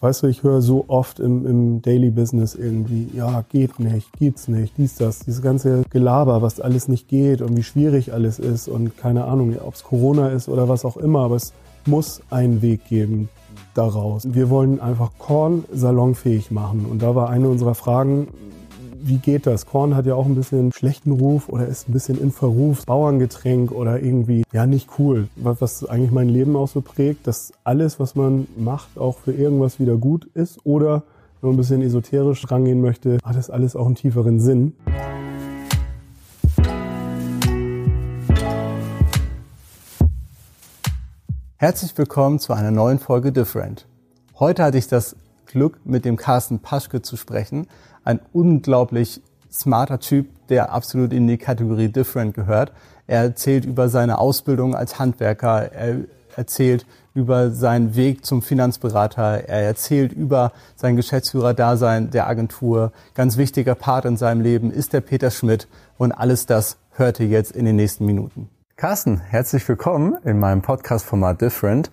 Weißt du, ich höre so oft im, im Daily Business irgendwie, ja, geht nicht, geht's nicht, dies, das, dieses ganze Gelaber, was alles nicht geht und wie schwierig alles ist und keine Ahnung, ob es Corona ist oder was auch immer, aber es muss einen Weg geben daraus. Wir wollen einfach Korn salonfähig machen und da war eine unserer Fragen, wie geht das? Korn hat ja auch ein bisschen schlechten Ruf oder ist ein bisschen in Verruf, Bauerngetränk oder irgendwie, ja, nicht cool. Was, was eigentlich mein Leben auch so prägt, dass alles, was man macht, auch für irgendwas wieder gut ist oder wenn man ein bisschen esoterisch rangehen möchte, hat das alles auch einen tieferen Sinn. Herzlich willkommen zu einer neuen Folge Different. Heute hatte ich das Glück, mit dem Carsten Paschke zu sprechen ein unglaublich smarter Typ, der absolut in die Kategorie Different gehört. Er erzählt über seine Ausbildung als Handwerker, er erzählt über seinen Weg zum Finanzberater, er erzählt über sein Geschäftsführer-Dasein der Agentur. Ganz wichtiger Part in seinem Leben ist der Peter Schmidt und alles das hört ihr jetzt in den nächsten Minuten. Carsten, herzlich willkommen in meinem Podcast-Format Different.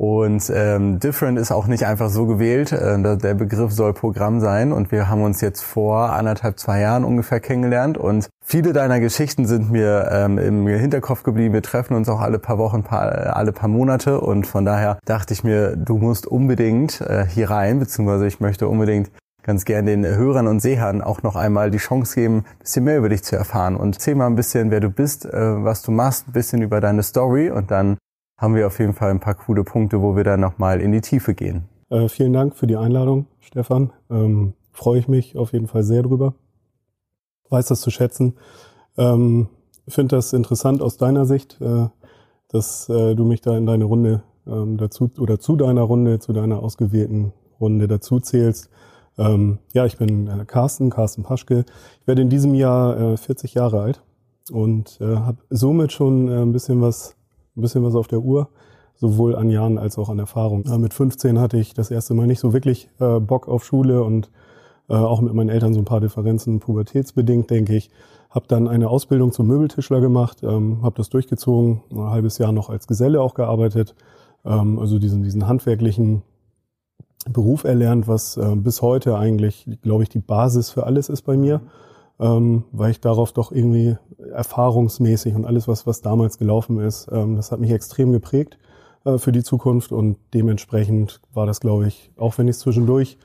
Und ähm, Different ist auch nicht einfach so gewählt. Äh, der Begriff soll Programm sein. Und wir haben uns jetzt vor anderthalb, zwei Jahren ungefähr kennengelernt. Und viele deiner Geschichten sind mir ähm, im Hinterkopf geblieben. Wir treffen uns auch alle paar Wochen, paar, alle paar Monate. Und von daher dachte ich mir, du musst unbedingt äh, hier rein, beziehungsweise ich möchte unbedingt ganz gern den Hörern und Sehern auch noch einmal die Chance geben, ein bisschen mehr über dich zu erfahren. Und erzähl mal ein bisschen, wer du bist, äh, was du machst, ein bisschen über deine Story und dann haben wir auf jeden Fall ein paar coole Punkte, wo wir dann nochmal in die Tiefe gehen. Äh, vielen Dank für die Einladung, Stefan. Ähm, Freue ich mich auf jeden Fall sehr drüber. Weiß das zu schätzen. Ähm, Finde das interessant aus deiner Sicht, äh, dass äh, du mich da in deine Runde ähm, dazu oder zu deiner Runde, zu deiner ausgewählten Runde dazu zählst. Ähm, ja, ich bin äh, Carsten, Carsten Paschke. Ich werde in diesem Jahr äh, 40 Jahre alt und äh, habe somit schon äh, ein bisschen was ein bisschen was auf der Uhr, sowohl an Jahren als auch an Erfahrung. Mit 15 hatte ich das erste Mal nicht so wirklich äh, Bock auf Schule und äh, auch mit meinen Eltern so ein paar Differenzen, pubertätsbedingt, denke ich. Habe dann eine Ausbildung zum Möbeltischler gemacht, ähm, habe das durchgezogen, ein halbes Jahr noch als Geselle auch gearbeitet, ähm, also diesen, diesen handwerklichen Beruf erlernt, was äh, bis heute eigentlich, glaube ich, die Basis für alles ist bei mir ähm, weil ich darauf doch irgendwie erfahrungsmäßig und alles, was, was damals gelaufen ist, ähm, das hat mich extrem geprägt äh, für die Zukunft und dementsprechend war das, glaube ich, auch wenn ich zwischendurch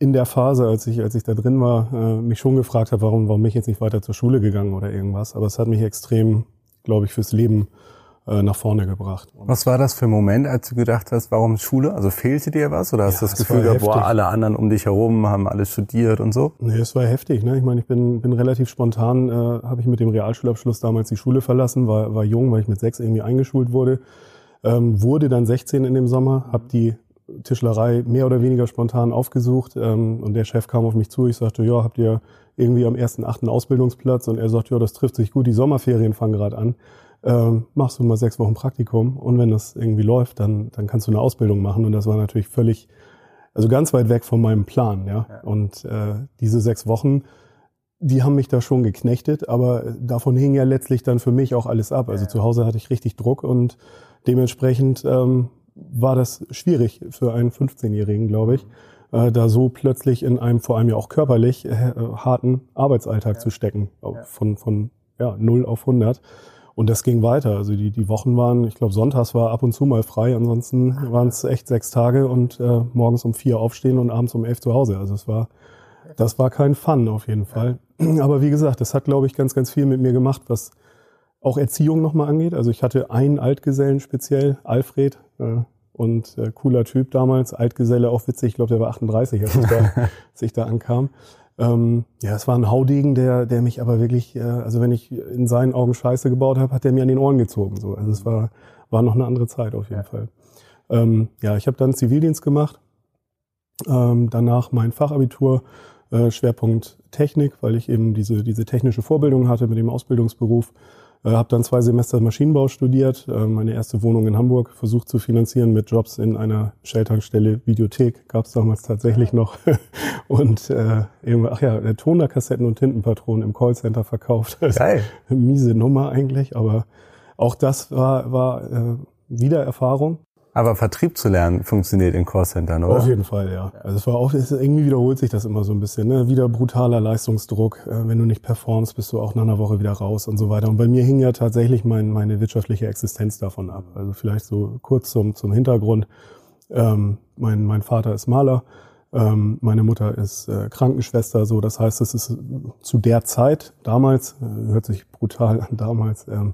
in der Phase, als ich, als ich da drin war, äh, mich schon gefragt habe, warum, warum bin ich jetzt nicht weiter zur Schule gegangen oder irgendwas. Aber es hat mich extrem, glaube ich, fürs Leben nach vorne gebracht. Was war das für ein Moment, als du gedacht hast, warum Schule? Also fehlte dir was? Oder hast ja, du das Gefühl gehabt, boah, alle anderen um dich herum haben alles studiert und so? Nee, es war heftig. Ne? Ich meine, ich bin, bin relativ spontan, äh, habe ich mit dem Realschulabschluss damals die Schule verlassen, war, war jung, weil ich mit sechs irgendwie eingeschult wurde. Ähm, wurde dann 16 in dem Sommer, habe die Tischlerei mehr oder weniger spontan aufgesucht ähm, und der Chef kam auf mich zu. Ich sagte, ja, habt ihr irgendwie am ersten achten Ausbildungsplatz? Und er sagt, ja, das trifft sich gut, die Sommerferien fangen gerade an ähm, machst du mal sechs Wochen Praktikum und wenn das irgendwie läuft, dann, dann kannst du eine Ausbildung machen. Und das war natürlich völlig, also ganz weit weg von meinem Plan. Ja. ja. Und äh, diese sechs Wochen, die haben mich da schon geknechtet, aber davon hing ja letztlich dann für mich auch alles ab. Also ja. zu Hause hatte ich richtig Druck und dementsprechend ähm, war das schwierig für einen 15-Jährigen, glaube ich, äh, da so plötzlich in einem vor allem ja auch körperlich äh, harten Arbeitsalltag ja. zu stecken, von, von ja, 0 auf 100. Und das ging weiter. Also die, die Wochen waren, ich glaube, sonntags war ab und zu mal frei. Ansonsten waren es echt sechs Tage und äh, morgens um vier aufstehen und abends um elf zu Hause. Also es war, das war kein Fun auf jeden Fall. Aber wie gesagt, das hat, glaube ich, ganz, ganz viel mit mir gemacht, was auch Erziehung nochmal angeht. Also ich hatte einen Altgesellen speziell, Alfred, äh, und äh, cooler Typ damals, Altgeselle, auch witzig, ich glaube, der war 38, als ich da, als ich da ankam. Ähm, ja, es war ein Haudegen, der, der mich aber wirklich, äh, also wenn ich in seinen Augen Scheiße gebaut habe, hat der mir an den Ohren gezogen. So. Also es war, war noch eine andere Zeit auf jeden ja. Fall. Ähm, ja, ich habe dann Zivildienst gemacht, ähm, danach mein Fachabitur, äh, Schwerpunkt Technik, weil ich eben diese, diese technische Vorbildung hatte mit dem Ausbildungsberuf. Äh, habe dann zwei Semester Maschinenbau studiert, äh, meine erste Wohnung in Hamburg versucht zu finanzieren mit Jobs in einer Shell-Tankstelle, Videothek gab es damals tatsächlich noch. Und äh, ach ja, Tonerkassetten und Tintenpatronen im Callcenter verkauft. Geil. Miese Nummer eigentlich, aber auch das war, war äh, wieder Erfahrung. Aber Vertrieb zu lernen funktioniert in Callcentern, oder? Auf jeden Fall, ja. Also es war auch, es, irgendwie wiederholt sich das immer so ein bisschen. Ne? Wieder brutaler Leistungsdruck. Äh, wenn du nicht performst, bist du auch nach einer Woche wieder raus und so weiter. Und bei mir hing ja tatsächlich mein, meine wirtschaftliche Existenz davon ab. Also vielleicht so kurz zum, zum Hintergrund. Ähm, mein, mein Vater ist Maler. Ähm, meine Mutter ist äh, Krankenschwester, so das heißt, es ist zu der Zeit, damals, äh, hört sich brutal an, damals, ähm,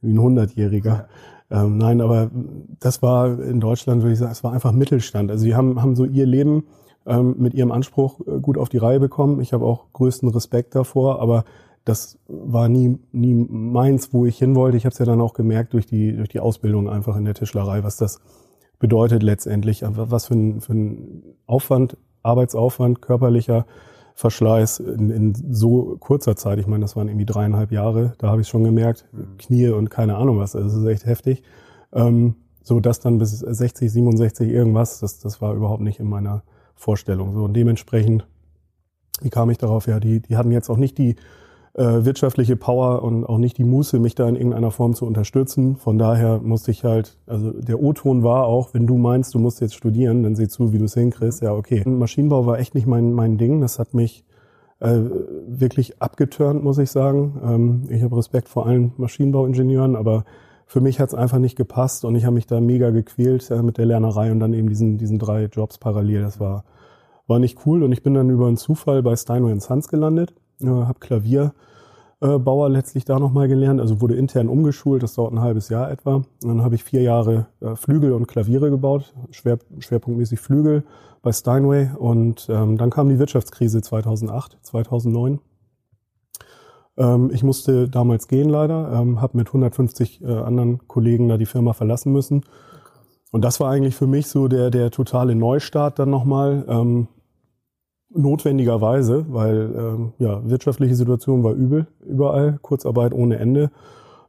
wie ein Hundertjähriger. Ähm, nein, aber das war in Deutschland, würde ich sagen, es war einfach Mittelstand. Also sie haben, haben so ihr Leben ähm, mit ihrem Anspruch äh, gut auf die Reihe bekommen. Ich habe auch größten Respekt davor, aber das war nie, nie meins, wo ich hin wollte. Ich habe es ja dann auch gemerkt durch die, durch die Ausbildung einfach in der Tischlerei, was das bedeutet letztendlich, was für ein, für ein Aufwand, Arbeitsaufwand, körperlicher Verschleiß in, in so kurzer Zeit. Ich meine, das waren irgendwie dreieinhalb Jahre. Da habe ich schon gemerkt, Knie und keine Ahnung was. Also das ist echt heftig. Ähm, so das dann bis 60, 67 irgendwas, das, das war überhaupt nicht in meiner Vorstellung. So und dementsprechend, wie kam ich darauf? Ja, die, die hatten jetzt auch nicht die äh, wirtschaftliche Power und auch nicht die Muße, mich da in irgendeiner Form zu unterstützen. Von daher musste ich halt, also der O-Ton war auch, wenn du meinst, du musst jetzt studieren, dann sieh zu, wie du es hinkriegst. Ja, okay. Maschinenbau war echt nicht mein, mein Ding. Das hat mich äh, wirklich abgeturnt, muss ich sagen. Ähm, ich habe Respekt vor allen Maschinenbauingenieuren, aber für mich hat es einfach nicht gepasst und ich habe mich da mega gequält äh, mit der Lernerei und dann eben diesen, diesen drei Jobs parallel. Das war, war nicht cool und ich bin dann über einen Zufall bei Steinway Sons gelandet, äh, habe Klavier äh, Bauer letztlich da nochmal gelernt, also wurde intern umgeschult, das dauert ein halbes Jahr etwa. Und dann habe ich vier Jahre äh, Flügel und Klaviere gebaut, schwer, schwerpunktmäßig Flügel bei Steinway. Und ähm, dann kam die Wirtschaftskrise 2008, 2009. Ähm, ich musste damals gehen leider, ähm, habe mit 150 äh, anderen Kollegen da die Firma verlassen müssen. Und das war eigentlich für mich so der, der totale Neustart dann nochmal. Notwendigerweise, weil ähm, ja, wirtschaftliche Situation war übel überall, Kurzarbeit ohne Ende.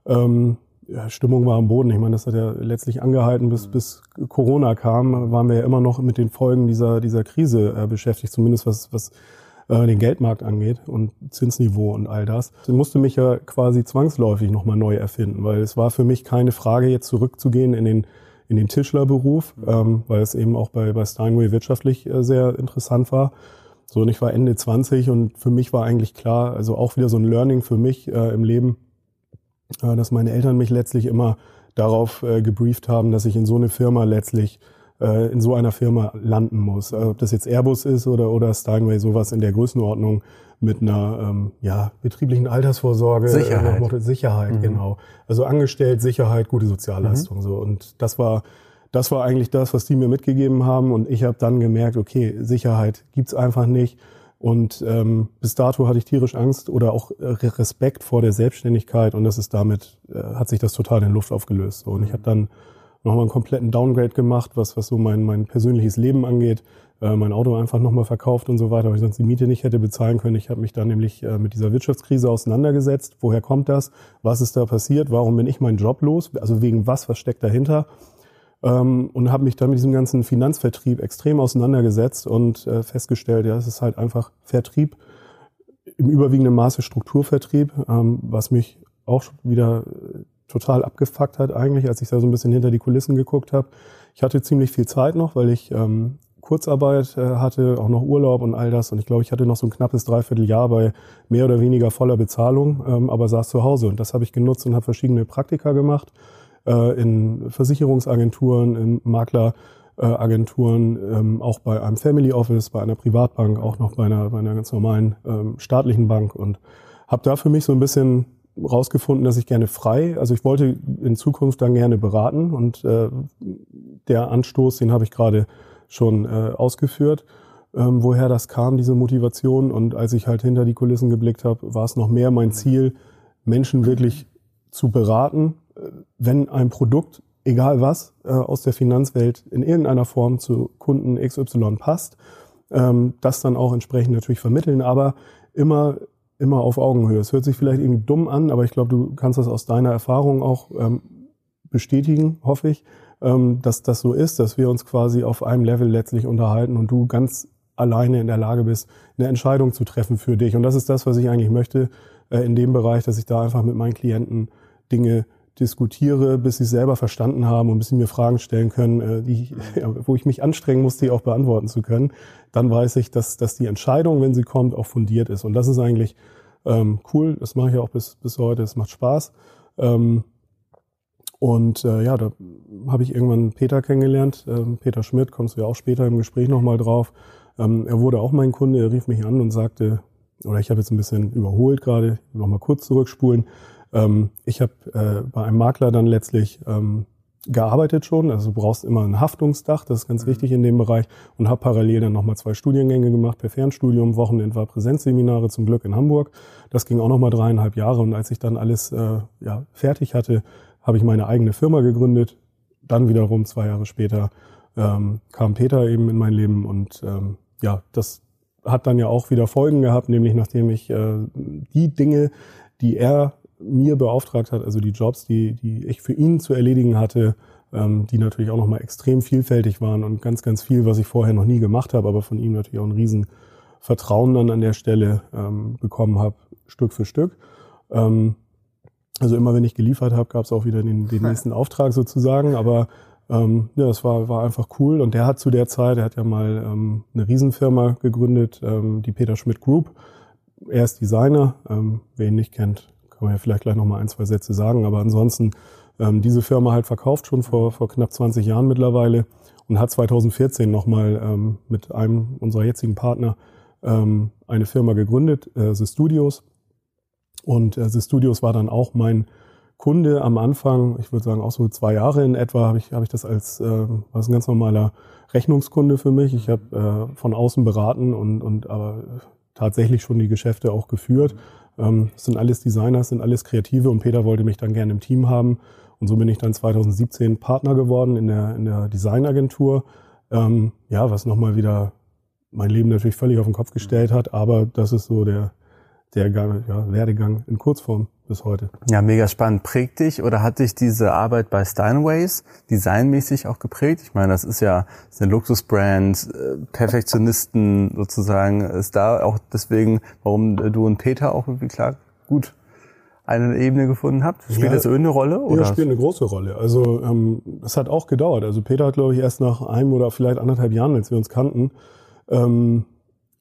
Ähm, ja, Stimmung war am Boden. Ich meine, das hat ja letztlich angehalten, bis, bis Corona kam, waren wir ja immer noch mit den Folgen dieser, dieser Krise äh, beschäftigt, zumindest was, was äh, den Geldmarkt angeht und Zinsniveau und all das. Ich musste mich ja quasi zwangsläufig nochmal neu erfinden, weil es war für mich keine Frage, jetzt zurückzugehen in den in den Tischlerberuf, ähm, weil es eben auch bei, bei Steinway wirtschaftlich äh, sehr interessant war, so, und ich war Ende 20 und für mich war eigentlich klar, also auch wieder so ein Learning für mich äh, im Leben, äh, dass meine Eltern mich letztlich immer darauf äh, gebrieft haben, dass ich in so eine Firma letztlich äh, in so einer Firma landen muss. Also, ob das jetzt Airbus ist oder, oder Steinway, sowas in der Größenordnung mit einer ähm, ja, betrieblichen Altersvorsorge. Sicherheit. Äh, Sicherheit, mhm. genau. Also angestellt, Sicherheit, gute Sozialleistung. Mhm. So. Und das war das war eigentlich das, was die mir mitgegeben haben. Und ich habe dann gemerkt, okay, Sicherheit gibt's einfach nicht. Und ähm, bis dato hatte ich tierisch Angst oder auch äh, Respekt vor der Selbstständigkeit und das ist damit, äh, hat sich das total in Luft aufgelöst. So. Und ich habe dann nochmal einen kompletten Downgrade gemacht, was, was so mein, mein persönliches Leben angeht. Äh, mein Auto einfach nochmal verkauft und so weiter, weil ich sonst die Miete nicht hätte bezahlen können. Ich habe mich dann nämlich äh, mit dieser Wirtschaftskrise auseinandergesetzt. Woher kommt das? Was ist da passiert? Warum bin ich meinen Job los? Also wegen was? Was steckt dahinter? Ähm, und habe mich dann mit diesem ganzen Finanzvertrieb extrem auseinandergesetzt und äh, festgestellt, ja, es ist halt einfach Vertrieb, im überwiegenden Maße Strukturvertrieb, ähm, was mich auch wieder äh, total abgefuckt hat eigentlich, als ich da so ein bisschen hinter die Kulissen geguckt habe. Ich hatte ziemlich viel Zeit noch, weil ich ähm, Kurzarbeit äh, hatte, auch noch Urlaub und all das. Und ich glaube, ich hatte noch so ein knappes Dreivierteljahr bei mehr oder weniger voller Bezahlung, ähm, aber saß zu Hause. Und das habe ich genutzt und habe verschiedene Praktika gemacht äh, in Versicherungsagenturen, in Makleragenturen, ähm, auch bei einem Family Office, bei einer Privatbank, auch noch bei einer, bei einer ganz normalen ähm, staatlichen Bank und habe da für mich so ein bisschen rausgefunden, dass ich gerne frei, also ich wollte in Zukunft dann gerne beraten und äh, der Anstoß, den habe ich gerade schon äh, ausgeführt, ähm, woher das kam, diese Motivation. Und als ich halt hinter die Kulissen geblickt habe, war es noch mehr mein Ziel, Menschen wirklich zu beraten, wenn ein Produkt, egal was, äh, aus der Finanzwelt in irgendeiner Form zu Kunden XY passt, ähm, das dann auch entsprechend natürlich vermitteln, aber immer immer auf Augenhöhe. Es hört sich vielleicht irgendwie dumm an, aber ich glaube, du kannst das aus deiner Erfahrung auch ähm, bestätigen, hoffe ich, ähm, dass das so ist, dass wir uns quasi auf einem Level letztlich unterhalten und du ganz alleine in der Lage bist, eine Entscheidung zu treffen für dich. Und das ist das, was ich eigentlich möchte äh, in dem Bereich, dass ich da einfach mit meinen Klienten Dinge diskutiere, bis sie es selber verstanden haben und bis sie mir Fragen stellen können, äh, die, wo ich mich anstrengen muss, die auch beantworten zu können, dann weiß ich, dass, dass die Entscheidung, wenn sie kommt, auch fundiert ist. Und das ist eigentlich ähm, cool. Das mache ich auch bis, bis heute. Es macht Spaß. Ähm, und äh, ja, da habe ich irgendwann Peter kennengelernt. Ähm, Peter Schmidt, kommst du ja auch später im Gespräch nochmal drauf. Ähm, er wurde auch mein Kunde, er rief mich an und sagte, oder ich habe jetzt ein bisschen überholt gerade, nochmal kurz zurückspulen. Ähm, ich habe äh, bei einem Makler dann letztlich ähm, gearbeitet schon, also du brauchst immer ein Haftungsdach, das ist ganz mhm. wichtig in dem Bereich und habe parallel dann nochmal zwei Studiengänge gemacht per Fernstudium, Wochenend war Präsenzseminare zum Glück in Hamburg. Das ging auch nochmal dreieinhalb Jahre und als ich dann alles äh, ja, fertig hatte, habe ich meine eigene Firma gegründet. Dann wiederum zwei Jahre später ähm, kam Peter eben in mein Leben und ähm, ja, das hat dann ja auch wieder Folgen gehabt, nämlich nachdem ich äh, die Dinge, die er mir beauftragt hat, also die Jobs, die, die ich für ihn zu erledigen hatte, ähm, die natürlich auch nochmal extrem vielfältig waren und ganz, ganz viel, was ich vorher noch nie gemacht habe, aber von ihm natürlich auch ein riesen Vertrauen dann an der Stelle ähm, bekommen habe, Stück für Stück. Ähm, also immer wenn ich geliefert habe, gab es auch wieder den, den nächsten Auftrag sozusagen, aber ähm, ja, es war, war einfach cool. Und der hat zu der Zeit, er hat ja mal ähm, eine Riesenfirma gegründet, ähm, die Peter Schmidt Group. Er ist Designer, ähm, wer ihn nicht kennt, kann man ja vielleicht gleich nochmal ein, zwei Sätze sagen. Aber ansonsten ähm, diese Firma halt verkauft schon vor, vor knapp 20 Jahren mittlerweile und hat 2014 nochmal ähm, mit einem unserer jetzigen Partner ähm, eine Firma gegründet, äh, The Studios. Und äh, The Studios war dann auch mein Kunde am Anfang, ich würde sagen auch so zwei Jahre in etwa, habe ich, hab ich das als äh, als ein ganz normaler Rechnungskunde für mich. Ich habe äh, von außen beraten und, und aber tatsächlich schon die Geschäfte auch geführt. Ähm, das sind alles Designer, das sind alles Kreative und Peter wollte mich dann gerne im Team haben. Und so bin ich dann 2017 Partner geworden in der, in der Designagentur. Ähm, ja, was nochmal wieder mein Leben natürlich völlig auf den Kopf gestellt hat, aber das ist so der, der ja, Werdegang in Kurzform bis heute. Ja, mega spannend. Prägt dich oder hat dich diese Arbeit bei Steinways designmäßig auch geprägt? Ich meine, das ist ja das ist eine Luxusbrand, äh, Perfektionisten sozusagen. Ist da auch deswegen, warum du und Peter auch irgendwie klar gut eine Ebene gefunden habt? Spielt ja, das irgendeine Rolle? Oder? Ja, spielt eine große Rolle. Also ähm, es hat auch gedauert. Also Peter hat, glaube ich, erst nach einem oder vielleicht anderthalb Jahren, als wir uns kannten, ähm,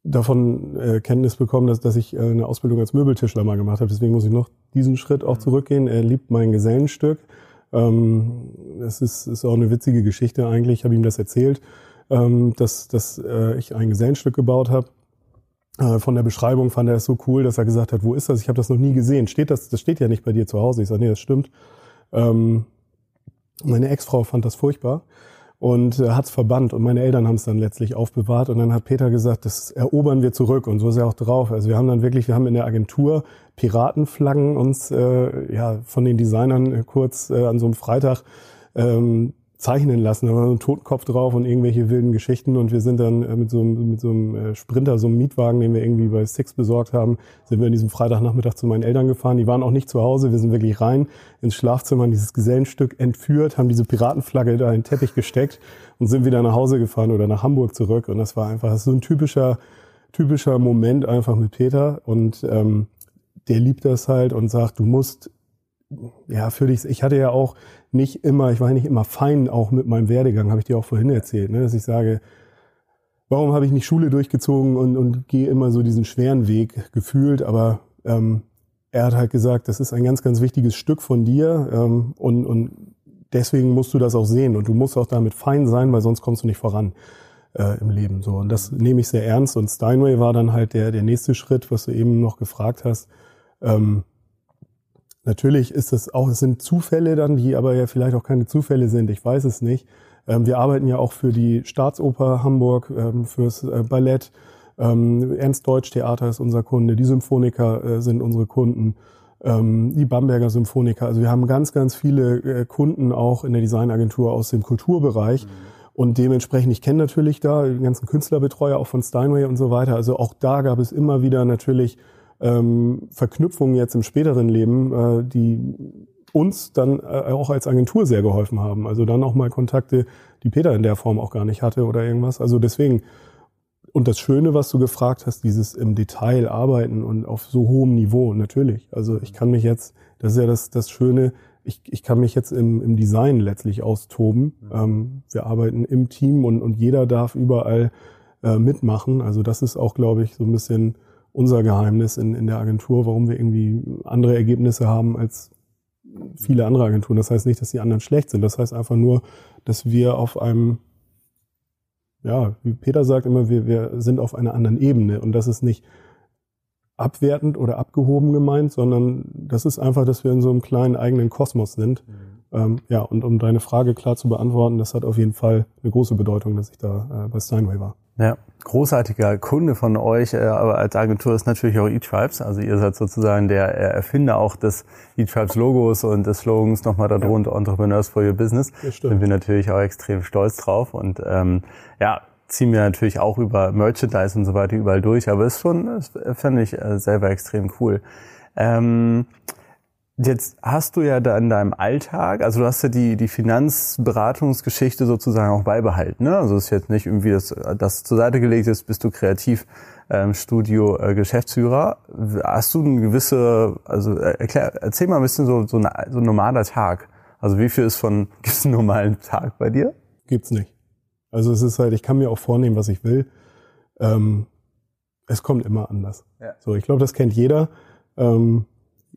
davon äh, Kenntnis bekommen, dass, dass ich äh, eine Ausbildung als Möbeltischler mal gemacht habe. Deswegen muss ich noch diesen Schritt auch mhm. zurückgehen. Er liebt mein Gesellenstück. Ähm, es ist, ist auch eine witzige Geschichte eigentlich. Ich habe ihm das erzählt, ähm, dass, dass äh, ich ein Gesellenstück gebaut habe. Äh, von der Beschreibung fand er es so cool, dass er gesagt hat, wo ist das? Ich habe das noch nie gesehen. Steht das? Das steht ja nicht bei dir zu Hause. Ich sage, nee, das stimmt. Ähm, meine Ex-Frau fand das furchtbar und äh, hat es verbannt. Und meine Eltern haben es dann letztlich aufbewahrt. Und dann hat Peter gesagt, das erobern wir zurück. Und so ist er auch drauf. Also wir haben dann wirklich, wir haben in der Agentur Piratenflaggen uns äh, ja von den Designern äh, kurz äh, an so einem Freitag ähm, zeichnen lassen. Da war so ein Totenkopf drauf und irgendwelche wilden Geschichten. Und wir sind dann äh, mit so einem, mit so einem äh, Sprinter, so einem Mietwagen, den wir irgendwie bei Six besorgt haben, sind wir an diesem Freitagnachmittag zu meinen Eltern gefahren. Die waren auch nicht zu Hause. Wir sind wirklich rein ins Schlafzimmer, in dieses Gesellenstück entführt, haben diese Piratenflagge da in den Teppich gesteckt und sind wieder nach Hause gefahren oder nach Hamburg zurück. Und das war einfach so ein typischer, typischer Moment einfach mit Peter. Und ähm, der liebt das halt und sagt, du musst ja, für dich, ich hatte ja auch nicht immer, ich war nicht immer fein auch mit meinem Werdegang, habe ich dir auch vorhin erzählt, ne, dass ich sage, warum habe ich nicht Schule durchgezogen und, und gehe immer so diesen schweren Weg gefühlt, aber ähm, er hat halt gesagt, das ist ein ganz, ganz wichtiges Stück von dir ähm, und, und deswegen musst du das auch sehen und du musst auch damit fein sein, weil sonst kommst du nicht voran äh, im Leben. So und das nehme ich sehr ernst und Steinway war dann halt der der nächste Schritt, was du eben noch gefragt hast. Ähm, Natürlich ist es auch, es sind Zufälle dann, die aber ja vielleicht auch keine Zufälle sind. Ich weiß es nicht. Ähm, wir arbeiten ja auch für die Staatsoper Hamburg, ähm, fürs äh, Ballett. Ähm, Ernst Deutsch Theater ist unser Kunde. Die Symphoniker äh, sind unsere Kunden. Die Bamberger Symphoniker. Also wir haben ganz, ganz viele äh, Kunden auch in der Designagentur aus dem Kulturbereich. Mhm. Und dementsprechend, ich kenne natürlich da die ganzen Künstlerbetreuer auch von Steinway und so weiter. Also auch da gab es immer wieder natürlich ähm, Verknüpfungen jetzt im späteren Leben, äh, die uns dann äh, auch als Agentur sehr geholfen haben. Also dann auch mal Kontakte, die Peter in der Form auch gar nicht hatte oder irgendwas. Also deswegen, und das Schöne, was du gefragt hast, dieses im Detail arbeiten und auf so hohem Niveau, natürlich. Also ich kann mich jetzt, das ist ja das, das Schöne, ich, ich kann mich jetzt im, im Design letztlich austoben. Ähm, wir arbeiten im Team und, und jeder darf überall äh, mitmachen. Also das ist auch, glaube ich, so ein bisschen unser Geheimnis in, in der Agentur, warum wir irgendwie andere Ergebnisse haben als viele andere Agenturen. Das heißt nicht, dass die anderen schlecht sind. Das heißt einfach nur, dass wir auf einem, ja, wie Peter sagt immer, wir, wir sind auf einer anderen Ebene. Und das ist nicht abwertend oder abgehoben gemeint, sondern das ist einfach, dass wir in so einem kleinen eigenen Kosmos sind. Mhm. Ähm, ja, und um deine Frage klar zu beantworten, das hat auf jeden Fall eine große Bedeutung, dass ich da äh, bei Steinway war. Ja, großartiger Kunde von euch, äh, aber als Agentur ist natürlich auch eTribes. Also ihr seid sozusagen der äh, Erfinder auch des eTribes Logos und des Slogans nochmal darunter, ja. Entrepreneurs for Your Business. Sind wir natürlich auch extrem stolz drauf und ähm, ja, ziehen wir natürlich auch über Merchandise und so weiter überall durch, aber ist schon, das fände ich äh, selber extrem cool. Ähm, Jetzt hast du ja da in deinem Alltag, also du hast ja die, die Finanzberatungsgeschichte sozusagen auch beibehalten. Ne? Also es ist jetzt nicht irgendwie, dass das zur Seite gelegt ist, bist du kreativ ähm, Studio äh, Geschäftsführer. Hast du eine gewisse, also äh, erklär, erzähl mal ein bisschen so, so, eine, so ein normaler Tag. Also wie viel ist von, gibt es einen normalen Tag bei dir? Gibt's nicht. Also es ist halt, ich kann mir auch vornehmen, was ich will. Ähm, es kommt immer anders. Ja. So, ich glaube, das kennt jeder. Ähm,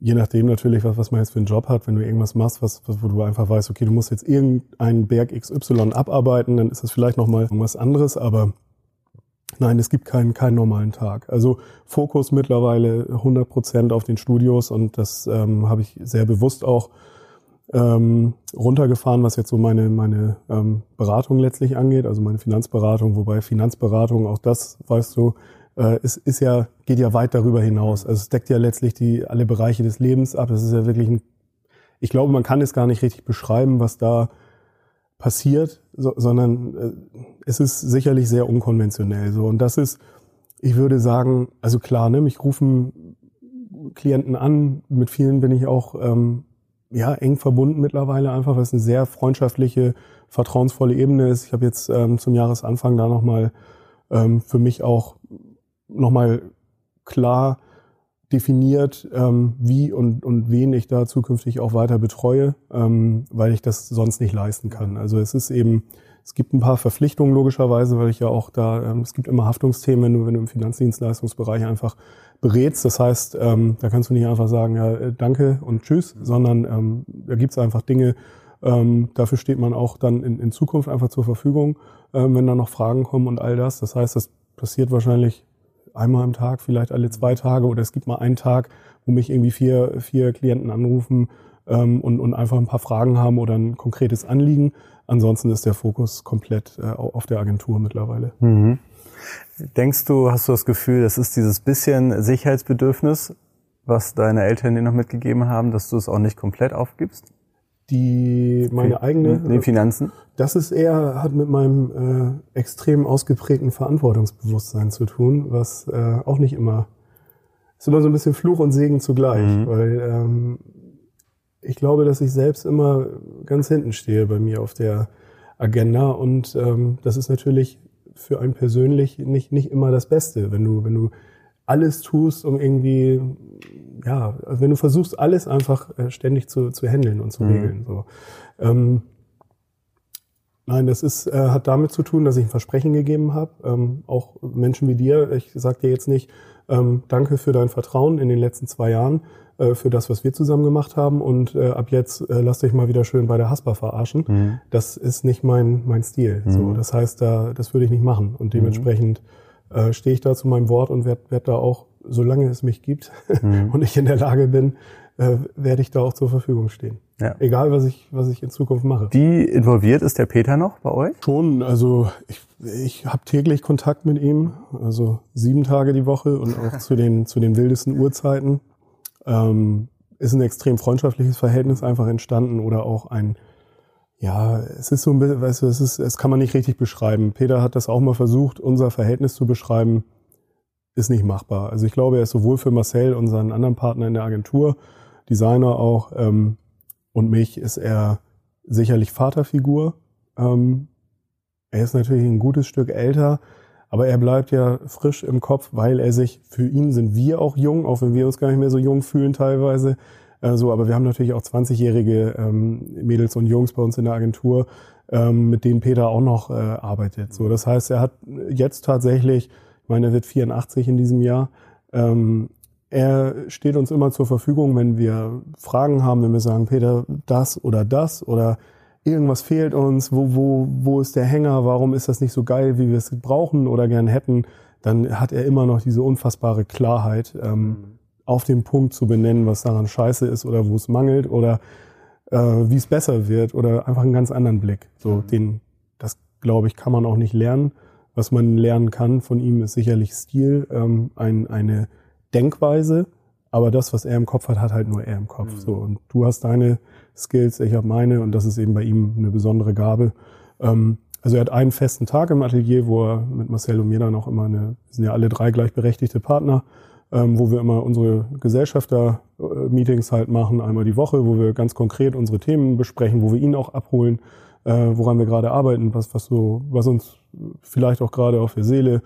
je nachdem natürlich, was, was man jetzt für einen Job hat, wenn du irgendwas machst, was, wo du einfach weißt, okay, du musst jetzt irgendeinen Berg XY abarbeiten, dann ist das vielleicht nochmal was anderes, aber nein, es gibt keinen, keinen normalen Tag. Also Fokus mittlerweile 100 Prozent auf den Studios und das ähm, habe ich sehr bewusst auch ähm, runtergefahren, was jetzt so meine, meine ähm, Beratung letztlich angeht, also meine Finanzberatung, wobei Finanzberatung, auch das, weißt du, äh, ist, ist ja, geht ja weit darüber hinaus. Also es deckt ja letztlich die, alle Bereiche des Lebens ab. Das ist ja wirklich ein, ich glaube, man kann es gar nicht richtig beschreiben, was da passiert, so, sondern äh, es ist sicherlich sehr unkonventionell. So. Und das ist, ich würde sagen, also klar, ne, mich rufen Klienten an, mit vielen bin ich auch ähm, ja, eng verbunden mittlerweile einfach, weil es eine sehr freundschaftliche, vertrauensvolle Ebene ist. Ich habe jetzt ähm, zum Jahresanfang da nochmal ähm, für mich auch nochmal klar definiert, ähm, wie und, und wen ich da zukünftig auch weiter betreue, ähm, weil ich das sonst nicht leisten kann. Also es ist eben, es gibt ein paar Verpflichtungen logischerweise, weil ich ja auch da, ähm, es gibt immer Haftungsthemen, wenn du, wenn du im Finanzdienstleistungsbereich einfach berätst. Das heißt, ähm, da kannst du nicht einfach sagen, ja, äh, danke und tschüss, sondern ähm, da gibt es einfach Dinge, ähm, dafür steht man auch dann in, in Zukunft einfach zur Verfügung, ähm, wenn da noch Fragen kommen und all das. Das heißt, das passiert wahrscheinlich einmal am Tag, vielleicht alle zwei Tage oder es gibt mal einen Tag, wo mich irgendwie vier, vier Klienten anrufen ähm, und, und einfach ein paar Fragen haben oder ein konkretes Anliegen. Ansonsten ist der Fokus komplett äh, auf der Agentur mittlerweile. Mhm. Denkst du, hast du das Gefühl, das ist dieses bisschen Sicherheitsbedürfnis, was deine Eltern dir noch mitgegeben haben, dass du es auch nicht komplett aufgibst? Die, meine eigene. Die Finanzen? Das ist eher, hat mit meinem äh, extrem ausgeprägten Verantwortungsbewusstsein zu tun, was äh, auch nicht immer, ist immer so ein bisschen Fluch und Segen zugleich, mhm. weil ähm, ich glaube, dass ich selbst immer ganz hinten stehe bei mir auf der Agenda und ähm, das ist natürlich für einen persönlich nicht, nicht immer das Beste, wenn du, wenn du alles tust, um irgendwie, ja, wenn du versuchst, alles einfach äh, ständig zu, zu handeln und zu mhm. regeln. So. Ähm, nein, das ist, äh, hat damit zu tun, dass ich ein Versprechen gegeben habe. Ähm, auch Menschen wie dir, ich sage dir jetzt nicht, ähm, danke für dein Vertrauen in den letzten zwei Jahren, äh, für das, was wir zusammen gemacht haben. Und äh, ab jetzt äh, lass dich mal wieder schön bei der Haspa verarschen. Mhm. Das ist nicht mein, mein Stil. Mhm. So, das heißt, da, das würde ich nicht machen. Und dementsprechend äh, stehe ich da zu meinem Wort und werde werd da auch, solange es mich gibt mhm. und ich in der Lage bin, äh, werde ich da auch zur Verfügung stehen. Ja. Egal, was ich, was ich in Zukunft mache. Wie involviert ist der Peter noch bei euch? Schon, also ich, ich habe täglich Kontakt mit ihm, also sieben Tage die Woche und auch zu den, zu den wildesten Uhrzeiten. Ähm, ist ein extrem freundschaftliches Verhältnis einfach entstanden oder auch ein, ja, es ist so ein bisschen, weißt du, es ist, es kann man nicht richtig beschreiben. Peter hat das auch mal versucht, unser Verhältnis zu beschreiben, ist nicht machbar. Also ich glaube, er ist sowohl für Marcel, unseren anderen Partner in der Agentur, Designer auch, ähm, und mich ist er sicherlich Vaterfigur. Ähm, er ist natürlich ein gutes Stück älter, aber er bleibt ja frisch im Kopf, weil er sich, für ihn sind wir auch jung, auch wenn wir uns gar nicht mehr so jung fühlen teilweise. Äh, so, aber wir haben natürlich auch 20-jährige ähm, Mädels und Jungs bei uns in der Agentur, ähm, mit denen Peter auch noch äh, arbeitet. So, das heißt, er hat jetzt tatsächlich, ich meine, er wird 84 in diesem Jahr. Ähm, er steht uns immer zur Verfügung, wenn wir Fragen haben, wenn wir sagen, Peter, das oder das oder irgendwas fehlt uns, wo, wo, wo ist der Hänger, warum ist das nicht so geil, wie wir es brauchen oder gern hätten, dann hat er immer noch diese unfassbare Klarheit, ähm, mhm. Auf den Punkt zu benennen, was daran scheiße ist oder wo es mangelt oder äh, wie es besser wird oder einfach einen ganz anderen Blick. So, mhm. den, das glaube ich, kann man auch nicht lernen. Was man lernen kann von ihm ist sicherlich Stil, ähm, ein, eine Denkweise, aber das, was er im Kopf hat, hat halt nur er im Kopf. Mhm. So und du hast deine Skills, ich habe meine und das ist eben bei ihm eine besondere Gabe. Ähm, also er hat einen festen Tag im Atelier, wo er mit Marcel und mir dann auch immer eine, wir sind ja alle drei gleichberechtigte Partner, ähm, wo wir immer unsere Gesellschafter-Meetings halt machen, einmal die Woche, wo wir ganz konkret unsere Themen besprechen, wo wir ihn auch abholen, äh, woran wir gerade arbeiten, was, was so, was uns vielleicht auch gerade auf der Seele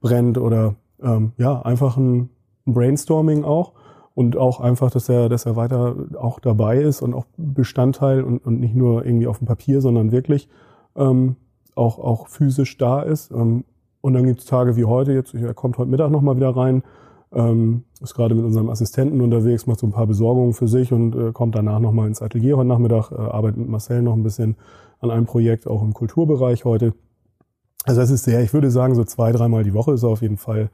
brennt oder ähm, ja, einfach ein, Brainstorming auch und auch einfach, dass er, dass er weiter auch dabei ist und auch Bestandteil und, und nicht nur irgendwie auf dem Papier, sondern wirklich ähm, auch, auch physisch da ist. Ähm, und dann gibt es Tage wie heute, jetzt, er kommt heute Mittag nochmal wieder rein, ähm, ist gerade mit unserem Assistenten unterwegs, macht so ein paar Besorgungen für sich und äh, kommt danach nochmal ins Atelier heute Nachmittag, äh, arbeitet mit Marcel noch ein bisschen an einem Projekt, auch im Kulturbereich heute. Also das ist sehr, ich würde sagen, so zwei, dreimal die Woche ist er auf jeden Fall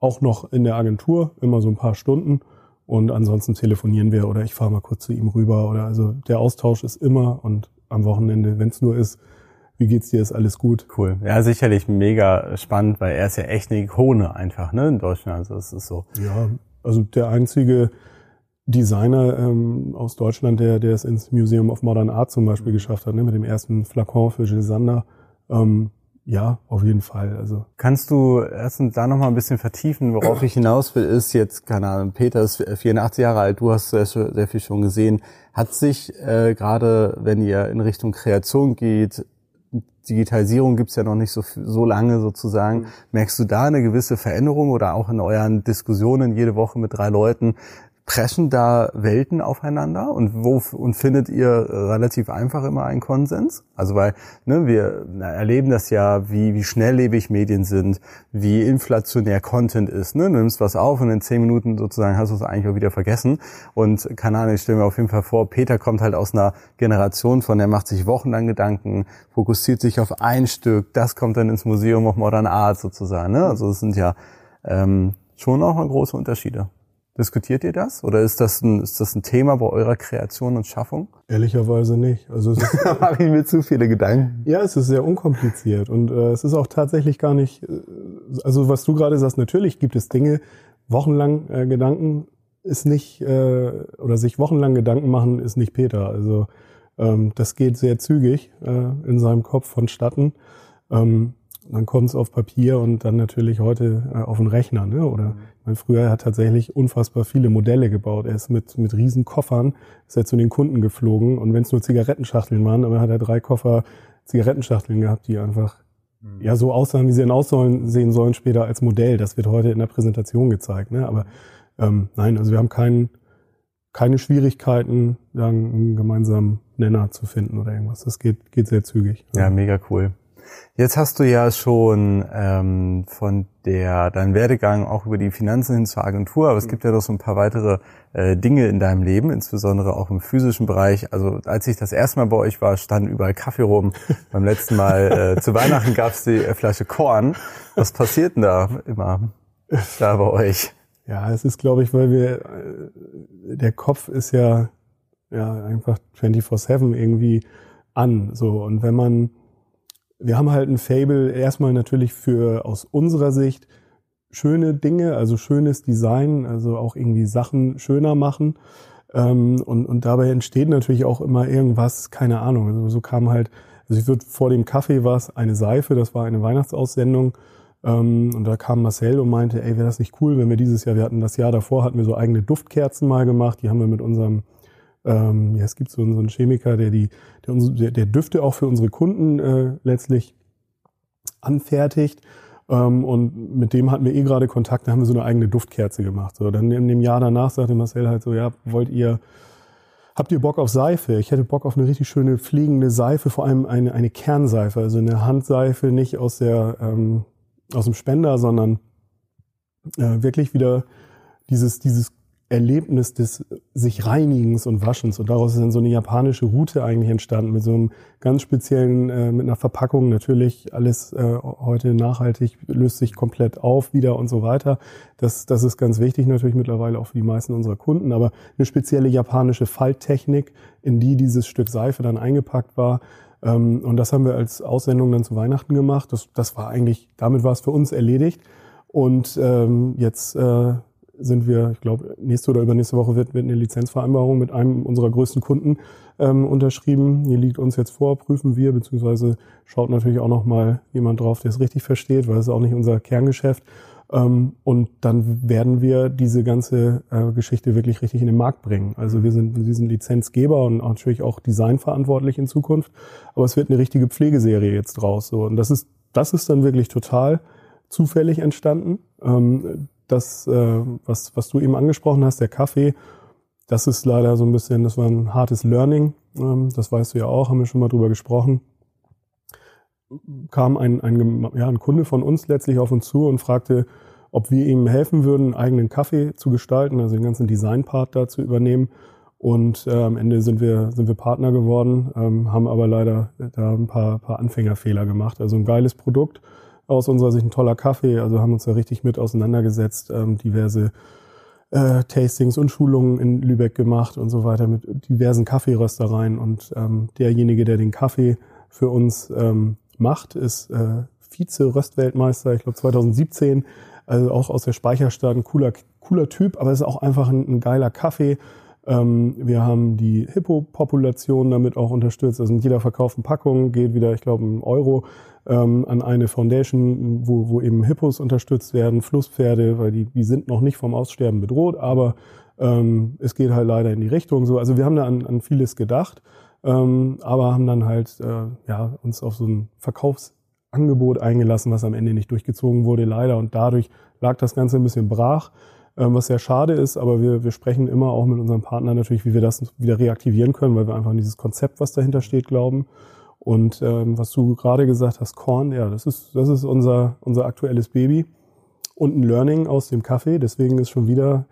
auch noch in der Agentur, immer so ein paar Stunden. Und ansonsten telefonieren wir oder ich fahre mal kurz zu ihm rüber oder also der Austausch ist immer und am Wochenende, wenn es nur ist, wie geht's dir, ist alles gut? Cool. Ja, sicherlich mega spannend, weil er ist ja echt eine Ikone einfach, ne, in Deutschland. Also es ist so. Ja, also der einzige Designer ähm, aus Deutschland, der, der es ins Museum of Modern Art zum Beispiel geschafft hat, ne, mit dem ersten Flakon für Gilles Sander. Ähm, ja, auf jeden Fall. Also kannst du erst da noch mal ein bisschen vertiefen, worauf ich hinaus will, ist jetzt keine Ahnung. Peter ist 84 Jahre alt. Du hast sehr, sehr viel schon gesehen. Hat sich äh, gerade, wenn ihr in Richtung Kreation geht, Digitalisierung gibt's ja noch nicht so so lange sozusagen. Mhm. Merkst du da eine gewisse Veränderung oder auch in euren Diskussionen jede Woche mit drei Leuten? Preschen da Welten aufeinander und wo und findet ihr relativ einfach immer einen Konsens? Also weil ne, wir erleben das ja, wie wie schnelllebig Medien sind, wie inflationär Content ist. Ne? Du nimmst was auf und in zehn Minuten sozusagen hast du es eigentlich auch wieder vergessen. Und keine Ahnung, ich stelle mir auf jeden Fall vor, Peter kommt halt aus einer Generation von, der macht sich wochenlang Gedanken, fokussiert sich auf ein Stück, das kommt dann ins Museum of Modern Art sozusagen. Ne? Also es sind ja ähm, schon auch mal große Unterschiede. Diskutiert ihr das? Oder ist das ein, ist das ein Thema bei eurer Kreation und Schaffung? Ehrlicherweise nicht. Also da mache ich mir zu viele Gedanken. Ja, es ist sehr unkompliziert und äh, es ist auch tatsächlich gar nicht. Äh, also was du gerade sagst, natürlich gibt es Dinge. Wochenlang äh, Gedanken ist nicht äh, oder sich wochenlang Gedanken machen ist nicht Peter. Also ähm, das geht sehr zügig äh, in seinem Kopf vonstatten. Ähm, dann kommt es auf Papier und dann natürlich heute äh, auf den Rechner. Ne? Oder mhm. mein früher hat tatsächlich unfassbar viele Modelle gebaut. Er ist mit, mit riesen Koffern ist er zu den Kunden geflogen und wenn es nur Zigarettenschachteln waren, aber hat er drei Koffer Zigarettenschachteln gehabt, die einfach mhm. ja so aussahen, wie sie dann aussehen sollen später als Modell. Das wird heute in der Präsentation gezeigt. Ne? Aber ähm, nein, also wir haben keinen keine Schwierigkeiten, dann einen gemeinsamen Nenner zu finden oder irgendwas. Das geht, geht sehr zügig. Ja, mega cool. Jetzt hast du ja schon ähm, von der dein Werdegang auch über die Finanzen hin zur Agentur, aber es gibt ja noch so ein paar weitere äh, Dinge in deinem Leben, insbesondere auch im physischen Bereich. Also als ich das erste Mal bei euch war, stand überall Kaffee rum. Beim letzten Mal äh, zu Weihnachten gab es die äh, Flasche Korn. Was passiert denn da immer da bei euch? Ja, es ist, glaube ich, weil wir äh, der Kopf ist ja ja einfach 24/7 irgendwie an so und wenn man wir haben halt ein Fable erstmal natürlich für aus unserer Sicht schöne Dinge, also schönes Design, also auch irgendwie Sachen schöner machen. Ähm, und, und dabei entsteht natürlich auch immer irgendwas, keine Ahnung. Also so kam halt, also ich würde vor dem Kaffee war es eine Seife, das war eine Weihnachtsaussendung. Ähm, und da kam Marcel und meinte, ey, wäre das nicht cool, wenn wir dieses Jahr, wir hatten das Jahr davor, hatten wir so eigene Duftkerzen mal gemacht, die haben wir mit unserem ähm, ja, es gibt so, einen Chemiker, der die, der, der Düfte auch für unsere Kunden äh, letztlich anfertigt. Ähm, und mit dem hatten wir eh gerade Kontakt, da haben wir so eine eigene Duftkerze gemacht. So, dann in dem Jahr danach sagte Marcel halt so, ja, wollt ihr, habt ihr Bock auf Seife? Ich hätte Bock auf eine richtig schöne fliegende Seife, vor allem eine, eine Kernseife, also eine Handseife, nicht aus der, ähm, aus dem Spender, sondern äh, wirklich wieder dieses, dieses Erlebnis des sich Reinigens und Waschens. Und daraus ist dann so eine japanische Route eigentlich entstanden mit so einem ganz speziellen, äh, mit einer Verpackung natürlich alles äh, heute nachhaltig, löst sich komplett auf wieder und so weiter. Das, das ist ganz wichtig natürlich mittlerweile auch für die meisten unserer Kunden. Aber eine spezielle japanische Falttechnik, in die dieses Stück Seife dann eingepackt war. Ähm, und das haben wir als Aussendung dann zu Weihnachten gemacht. Das, das war eigentlich, damit war es für uns erledigt. Und ähm, jetzt äh, sind wir, ich glaube, nächste oder übernächste Woche wird, wird eine Lizenzvereinbarung mit einem unserer größten Kunden ähm, unterschrieben. Hier liegt uns jetzt vor, prüfen wir, beziehungsweise schaut natürlich auch noch mal jemand drauf, der es richtig versteht, weil es ist auch nicht unser Kerngeschäft. Ähm, und dann werden wir diese ganze äh, Geschichte wirklich richtig in den Markt bringen. Also wir sind, wir sind Lizenzgeber und natürlich auch designverantwortlich in Zukunft. Aber es wird eine richtige Pflegeserie jetzt draus. So. Und das ist, das ist dann wirklich total zufällig entstanden. Ähm, das, äh, was, was du eben angesprochen hast, der Kaffee, das ist leider so ein bisschen, das war ein hartes Learning. Ähm, das weißt du ja auch, haben wir schon mal drüber gesprochen. Kam ein, ein, ja, ein Kunde von uns letztlich auf uns zu und fragte, ob wir ihm helfen würden, einen eigenen Kaffee zu gestalten, also den ganzen Design-Part da zu übernehmen. Und äh, am Ende sind wir, sind wir Partner geworden, ähm, haben aber leider da ein paar, paar Anfängerfehler gemacht. Also ein geiles Produkt, aus unserer Sicht ein toller Kaffee. Also haben uns da richtig mit auseinandergesetzt, ähm, diverse äh, Tastings und Schulungen in Lübeck gemacht und so weiter mit diversen Kaffeeröstereien. Und ähm, derjenige, der den Kaffee für uns ähm, macht, ist äh, Vize-Röstweltmeister, ich glaube 2017. Also auch aus der Speicherstadt, ein cooler, cooler Typ, aber es ist auch einfach ein, ein geiler Kaffee. Ähm, wir haben die Hippo-Population damit auch unterstützt. Also mit jeder verkauften Packung geht wieder, ich glaube, ein Euro ähm, an eine Foundation, wo, wo eben Hippos unterstützt werden, Flusspferde, weil die, die sind noch nicht vom Aussterben bedroht, aber ähm, es geht halt leider in die Richtung so. Also wir haben da an, an vieles gedacht, ähm, aber haben dann halt äh, ja, uns auf so ein Verkaufsangebot eingelassen, was am Ende nicht durchgezogen wurde, leider. Und dadurch lag das Ganze ein bisschen brach, ähm, was sehr schade ist, aber wir, wir sprechen immer auch mit unserem Partner natürlich, wie wir das wieder reaktivieren können, weil wir einfach an dieses Konzept, was dahinter steht, glauben. Und ähm, was du gerade gesagt hast, Korn, ja, das ist, das ist unser, unser aktuelles Baby. Und ein Learning aus dem Kaffee. Deswegen ist schon wieder,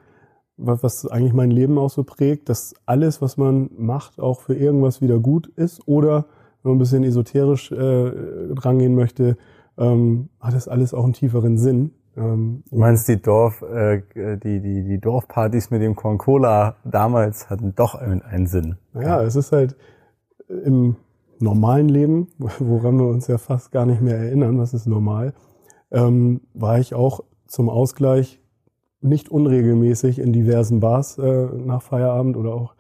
was, was eigentlich mein Leben auch so prägt, dass alles, was man macht, auch für irgendwas wieder gut ist. Oder wenn man ein bisschen esoterisch äh, rangehen möchte, ähm, hat das alles auch einen tieferen Sinn. Ähm, du meinst die Dorf, äh, die, die, die Dorfpartys mit dem Corn Cola damals hatten doch einen Sinn. Ja, es ist halt im normalen Leben, woran wir uns ja fast gar nicht mehr erinnern, was ist normal, ähm, war ich auch zum Ausgleich nicht unregelmäßig in diversen Bars äh, nach Feierabend oder auch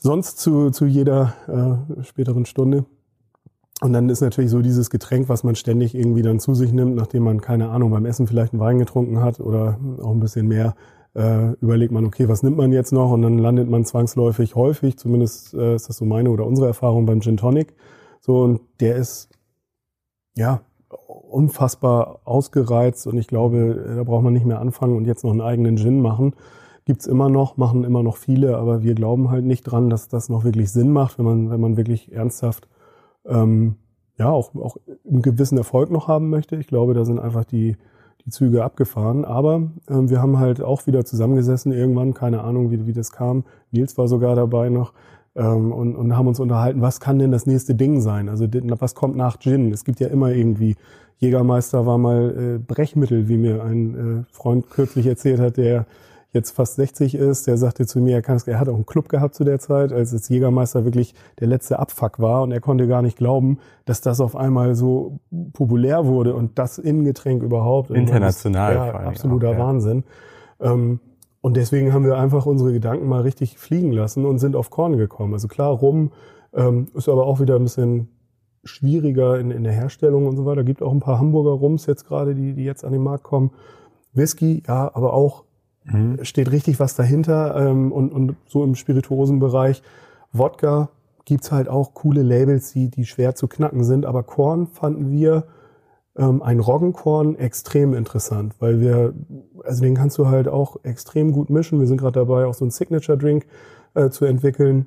sonst zu, zu jeder äh, späteren Stunde. Und dann ist natürlich so dieses Getränk, was man ständig irgendwie dann zu sich nimmt, nachdem man, keine Ahnung, beim Essen vielleicht einen Wein getrunken hat oder auch ein bisschen mehr, äh, überlegt man, okay, was nimmt man jetzt noch? Und dann landet man zwangsläufig häufig, zumindest äh, ist das so meine oder unsere Erfahrung beim Gin Tonic. So, und der ist, ja, unfassbar ausgereizt und ich glaube, da braucht man nicht mehr anfangen und jetzt noch einen eigenen Gin machen. Gibt's immer noch, machen immer noch viele, aber wir glauben halt nicht dran, dass das noch wirklich Sinn macht, wenn man, wenn man wirklich ernsthaft ähm, ja auch, auch einen gewissen Erfolg noch haben möchte. Ich glaube, da sind einfach die, die Züge abgefahren. Aber ähm, wir haben halt auch wieder zusammengesessen irgendwann, keine Ahnung, wie, wie das kam. Nils war sogar dabei noch ähm, und, und haben uns unterhalten, was kann denn das nächste Ding sein? Also was kommt nach Gin? Es gibt ja immer irgendwie, Jägermeister war mal äh, Brechmittel, wie mir ein äh, Freund kürzlich erzählt hat, der jetzt fast 60 ist, der sagte zu mir, er, kann, er hat auch einen Club gehabt zu der Zeit, als jetzt Jägermeister wirklich der letzte Abfuck war und er konnte gar nicht glauben, dass das auf einmal so populär wurde und das Innengetränk überhaupt. International. Ja, absoluter auch, Wahnsinn. Ähm, und deswegen haben wir einfach unsere Gedanken mal richtig fliegen lassen und sind auf Korn gekommen. Also klar, Rum ähm, ist aber auch wieder ein bisschen schwieriger in, in der Herstellung und so weiter. Gibt auch ein paar Hamburger Rums jetzt gerade, die, die jetzt an den Markt kommen. Whisky, ja, aber auch mhm. steht richtig was dahinter. Ähm, und, und so im Spirituosenbereich Wodka gibt's halt auch coole Labels, die, die schwer zu knacken sind. Aber Korn fanden wir ähm, ein Roggenkorn extrem interessant, weil wir, also den kannst du halt auch extrem gut mischen. Wir sind gerade dabei, auch so einen Signature-Drink äh, zu entwickeln.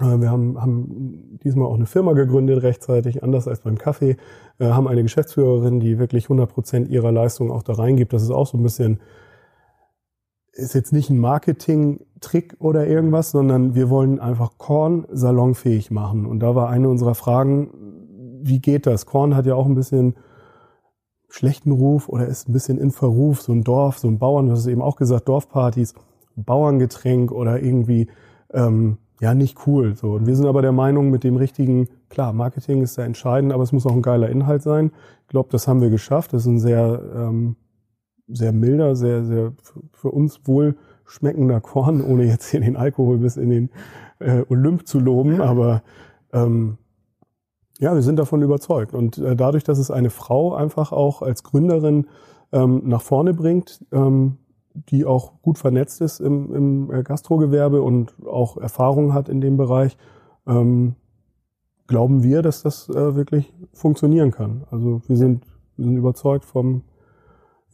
Äh, wir haben, haben diesmal auch eine Firma gegründet rechtzeitig, anders als beim Kaffee, äh, haben eine Geschäftsführerin, die wirklich 100 Prozent ihrer Leistung auch da reingibt. Das ist auch so ein bisschen, ist jetzt nicht ein Marketing-Trick oder irgendwas, sondern wir wollen einfach Korn salonfähig machen. Und da war eine unserer Fragen, wie geht das? Korn hat ja auch ein bisschen schlechten Ruf oder ist ein bisschen in Verruf, so ein Dorf, so ein Bauern, du hast es eben auch gesagt, Dorfpartys, Bauerngetränk oder irgendwie ähm, ja nicht cool. So. Und wir sind aber der Meinung, mit dem richtigen, klar, Marketing ist da entscheidend, aber es muss auch ein geiler Inhalt sein. Ich glaube, das haben wir geschafft. Das ist ein sehr, ähm, sehr milder, sehr, sehr für uns wohl schmeckender Korn, ohne jetzt hier den Alkohol bis in den äh, Olymp zu loben. Aber ähm, ja, wir sind davon überzeugt. Und äh, dadurch, dass es eine Frau einfach auch als Gründerin ähm, nach vorne bringt, ähm, die auch gut vernetzt ist im, im äh, Gastrogewerbe und auch Erfahrung hat in dem Bereich, ähm, glauben wir, dass das äh, wirklich funktionieren kann. Also wir sind, wir sind überzeugt vom,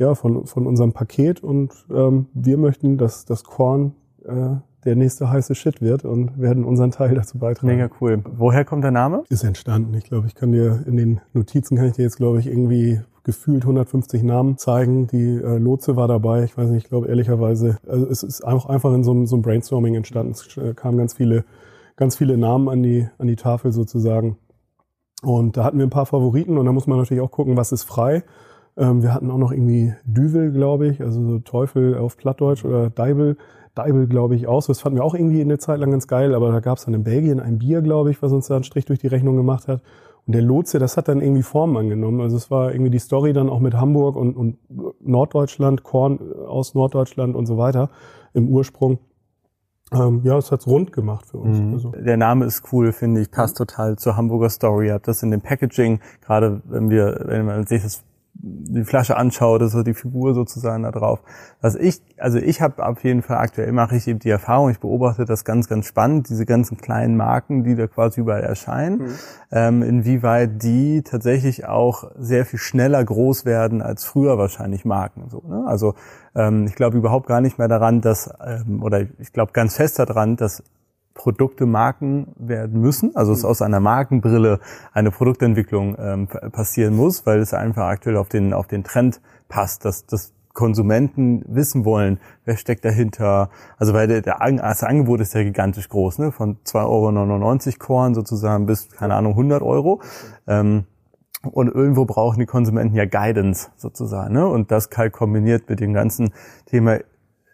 ja, von, von unserem Paket und ähm, wir möchten, dass das Korn äh, der nächste heiße Shit wird und werden unseren Teil dazu beitragen. Mega cool. Woher kommt der Name? Ist entstanden. Ich glaube, ich kann dir in den Notizen kann ich dir jetzt, glaube ich, irgendwie gefühlt 150 Namen zeigen. Die äh, Lotse war dabei. Ich weiß nicht, ich glaube ehrlicherweise, also es ist auch einfach in so einem, so einem Brainstorming entstanden. Es äh, kamen ganz viele, ganz viele Namen an die, an die Tafel sozusagen. Und da hatten wir ein paar Favoriten und da muss man natürlich auch gucken, was ist frei. Ähm, wir hatten auch noch irgendwie Düvel, glaube ich, also so Teufel auf Plattdeutsch oder Deibel. Deibel, glaube ich, auch. So, das fanden wir auch irgendwie in der Zeit lang ganz geil, aber da gab es dann in Belgien ein Bier, glaube ich, was uns da einen Strich durch die Rechnung gemacht hat. Und der Lotse, das hat dann irgendwie Form angenommen. Also es war irgendwie die Story dann auch mit Hamburg und, und Norddeutschland, Korn aus Norddeutschland und so weiter im Ursprung. Ähm, ja, es hat's rund gemacht für uns. Mhm. Also. Der Name ist cool, finde ich, passt total zur Hamburger Story. Habt das in dem Packaging, gerade wenn wir, wenn man sich das die Flasche anschaut, ist so die Figur sozusagen da drauf. Was ich, also ich habe auf jeden Fall aktuell mache ich eben die Erfahrung, ich beobachte das ganz, ganz spannend, diese ganzen kleinen Marken, die da quasi überall erscheinen, mhm. ähm, inwieweit die tatsächlich auch sehr viel schneller groß werden als früher wahrscheinlich Marken. So, ne? Also ähm, ich glaube überhaupt gar nicht mehr daran, dass, ähm, oder ich glaube ganz fest daran, dass Produkte Marken werden müssen, also es aus einer Markenbrille eine Produktentwicklung ähm, passieren muss, weil es einfach aktuell auf den, auf den Trend passt, dass, dass Konsumenten wissen wollen, wer steckt dahinter. Also weil der, der das Angebot ist ja gigantisch groß, ne? von 2,99 Euro Korn sozusagen bis, keine Ahnung, 100 Euro. Ähm, und irgendwo brauchen die Konsumenten ja Guidance sozusagen. Ne? Und das halt kombiniert mit dem ganzen Thema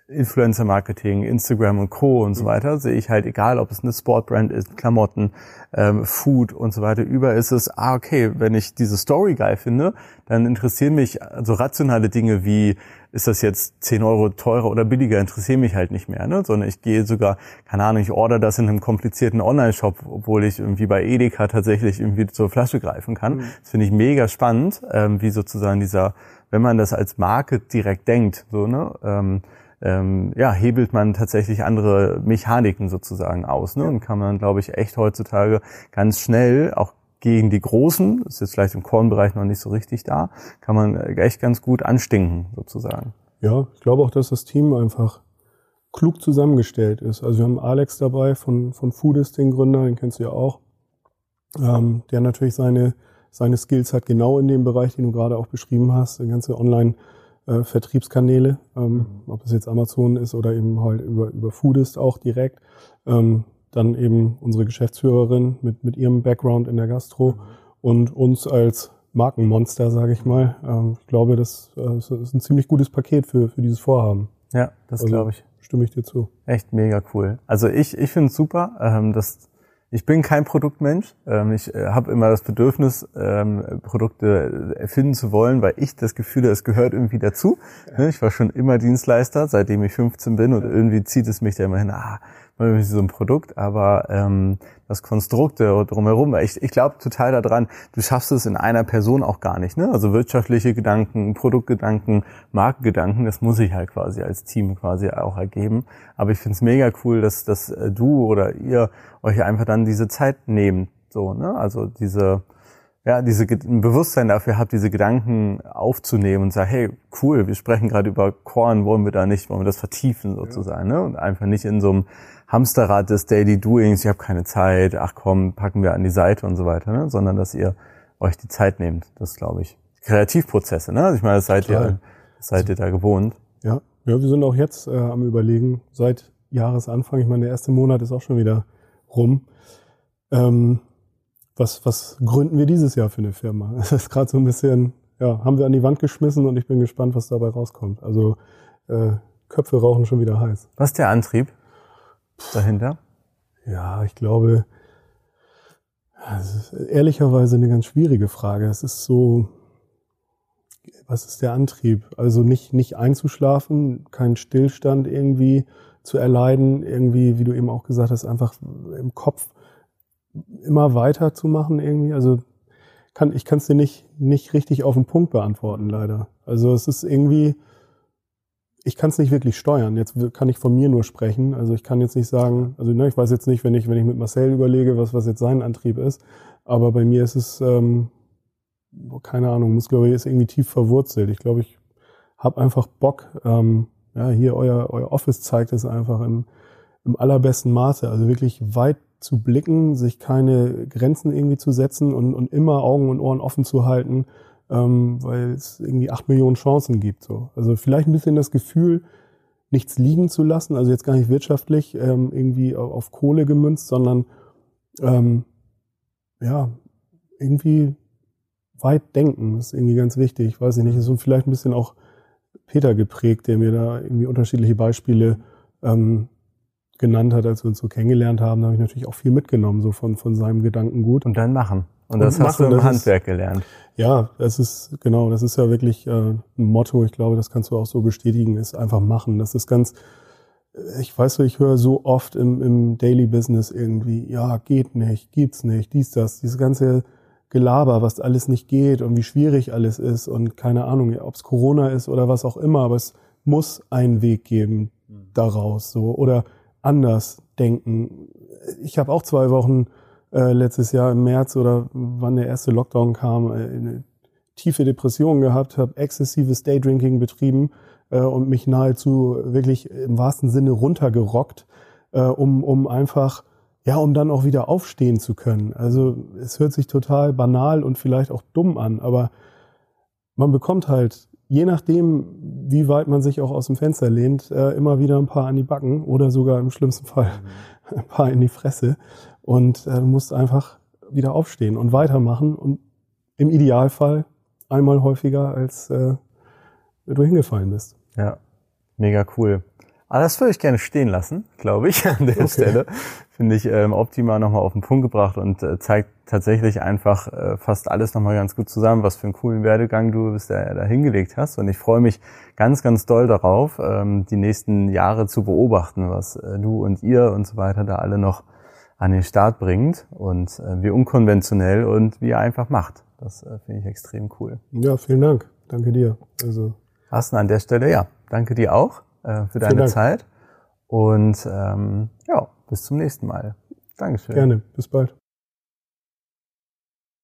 Influencer-Marketing, Instagram und Co. und so mhm. weiter, sehe ich halt, egal ob es eine Sportbrand ist, Klamotten, ähm, Food und so weiter, über ist es, ah, okay, wenn ich diese Story geil finde, dann interessieren mich also rationale Dinge wie, ist das jetzt 10 Euro teurer oder billiger, interessieren mich halt nicht mehr, ne? sondern ich gehe sogar, keine Ahnung, ich order das in einem komplizierten Online-Shop, obwohl ich irgendwie bei Edeka tatsächlich irgendwie zur Flasche greifen kann. Mhm. Das finde ich mega spannend, ähm, wie sozusagen dieser, wenn man das als Marke direkt denkt, so, ne, ähm, ähm, ja, hebelt man tatsächlich andere Mechaniken sozusagen aus. Ne? Und kann man, glaube ich, echt heutzutage ganz schnell auch gegen die Großen, ist jetzt vielleicht im Kornbereich noch nicht so richtig da, kann man echt ganz gut anstinken sozusagen. Ja, ich glaube auch, dass das Team einfach klug zusammengestellt ist. Also wir haben Alex dabei von, von Foodist, den Gründer, den kennst du ja auch, ähm, der natürlich seine, seine Skills hat, genau in dem Bereich, den du gerade auch beschrieben hast, die ganze Online- äh, Vertriebskanäle, ähm, mhm. ob es jetzt Amazon ist oder eben halt über, über Foodist auch direkt. Ähm, dann eben unsere Geschäftsführerin mit, mit ihrem Background in der Gastro mhm. und uns als Markenmonster, sage ich mal. Ähm, ich glaube, das, äh, das ist ein ziemlich gutes Paket für, für dieses Vorhaben. Ja, das also, glaube ich. Stimme ich dir zu. Echt mega cool. Also ich, ich finde es super, ähm, dass ich bin kein Produktmensch. Ähm, ich äh, habe immer das Bedürfnis, ähm, Produkte erfinden zu wollen, weil ich das Gefühl habe, es gehört irgendwie dazu. Ja. Ich war schon immer Dienstleister, seitdem ich 15 bin und irgendwie zieht es mich da immer hin, ah, so ein Produkt, aber ähm, das Konstrukt drumherum, ich, ich glaube total daran, du schaffst es in einer Person auch gar nicht. Ne? Also wirtschaftliche Gedanken, Produktgedanken, Markengedanken, das muss ich halt quasi als Team quasi auch ergeben. Aber ich finde es mega cool, dass, dass du oder ihr euch einfach dann diese Zeit nehmt. So, ne? Also diese ja, diese ein Bewusstsein dafür habt, diese Gedanken aufzunehmen und sagt, hey, cool, wir sprechen gerade über Korn, wollen wir da nicht, wollen wir das vertiefen sozusagen, ja. ne? Und einfach nicht in so einem Hamsterrad des Daily Doings, ich habe keine Zeit, ach komm, packen wir an die Seite und so weiter, ne? sondern dass ihr euch die Zeit nehmt. Das glaube ich. Kreativprozesse, ne? Also ich meine, das seid ihr, seid ihr da gewohnt. Ja, ja, wir sind auch jetzt äh, am überlegen, seit Jahresanfang, ich meine, der erste Monat ist auch schon wieder rum. Ähm, was, was gründen wir dieses Jahr für eine Firma? Das ist gerade so ein bisschen, ja, haben wir an die Wand geschmissen und ich bin gespannt, was dabei rauskommt. Also äh, Köpfe rauchen schon wieder heiß. Was ist der Antrieb dahinter? Ja, ich glaube, das ist ehrlicherweise eine ganz schwierige Frage. Es ist so, was ist der Antrieb? Also nicht, nicht einzuschlafen, keinen Stillstand irgendwie zu erleiden, irgendwie, wie du eben auch gesagt hast, einfach im Kopf immer weiterzumachen irgendwie. Also kann, ich kann es dir nicht, nicht richtig auf den Punkt beantworten, leider. Also es ist irgendwie, ich kann es nicht wirklich steuern. Jetzt kann ich von mir nur sprechen. Also ich kann jetzt nicht sagen, also ne, ich weiß jetzt nicht, wenn ich, wenn ich mit Marcel überlege, was, was jetzt sein Antrieb ist. Aber bei mir ist es, ähm, keine Ahnung, muss glaube ich, ist irgendwie tief verwurzelt. Ich glaube, ich habe einfach Bock. Ähm, ja, hier euer, euer Office zeigt es einfach im, im allerbesten Maße. Also wirklich weit zu blicken, sich keine Grenzen irgendwie zu setzen und, und immer Augen und Ohren offen zu halten, ähm, weil es irgendwie acht Millionen Chancen gibt. So. Also vielleicht ein bisschen das Gefühl, nichts liegen zu lassen, also jetzt gar nicht wirtschaftlich ähm, irgendwie auf, auf Kohle gemünzt, sondern ähm, ja, irgendwie weit denken, ist irgendwie ganz wichtig. Weiß ich nicht, ist so vielleicht ein bisschen auch Peter geprägt, der mir da irgendwie unterschiedliche Beispiele ähm, genannt hat, als wir uns so kennengelernt haben, da habe ich natürlich auch viel mitgenommen, so von, von seinem Gedankengut. Und dann machen. Und das und hast machen, du im Handwerk ist, gelernt. Ja, das ist, genau, das ist ja wirklich äh, ein Motto, ich glaube, das kannst du auch so bestätigen, ist einfach machen. Das ist ganz, ich weiß, ich höre so oft im, im Daily Business irgendwie, ja, geht nicht, gibt's nicht, dies, das, dieses ganze Gelaber, was alles nicht geht und wie schwierig alles ist und keine Ahnung, ob es Corona ist oder was auch immer, aber es muss einen Weg geben mhm. daraus, so oder anders denken. Ich habe auch zwei Wochen äh, letztes Jahr im März oder wann der erste Lockdown kam, äh, eine tiefe Depression gehabt, habe exzessives Daydrinking betrieben äh, und mich nahezu wirklich im wahrsten Sinne runtergerockt, äh, um, um einfach, ja, um dann auch wieder aufstehen zu können. Also es hört sich total banal und vielleicht auch dumm an, aber man bekommt halt, je nachdem, wie weit man sich auch aus dem Fenster lehnt, äh, immer wieder ein paar an die Backen oder sogar im schlimmsten Fall mhm. ein paar in die Fresse. Und äh, du musst einfach wieder aufstehen und weitermachen und im Idealfall einmal häufiger, als äh, du hingefallen bist. Ja, mega cool. Aber das würde ich gerne stehen lassen, glaube ich, an der okay. Stelle. Finde ich ähm, optimal nochmal auf den Punkt gebracht und äh, zeigt tatsächlich einfach äh, fast alles nochmal ganz gut zusammen, was für einen coolen Werdegang du bis da, da hingelegt hast. Und ich freue mich ganz, ganz doll darauf, ähm, die nächsten Jahre zu beobachten, was äh, du und ihr und so weiter da alle noch an den Start bringt und äh, wie unkonventionell und wie er einfach macht. Das äh, finde ich extrem cool. Ja, vielen Dank. Danke dir. Also Carsten, an der Stelle, ja, danke dir auch äh, für deine Zeit und ähm, ja, bis zum nächsten Mal. Dankeschön. Gerne, bis bald.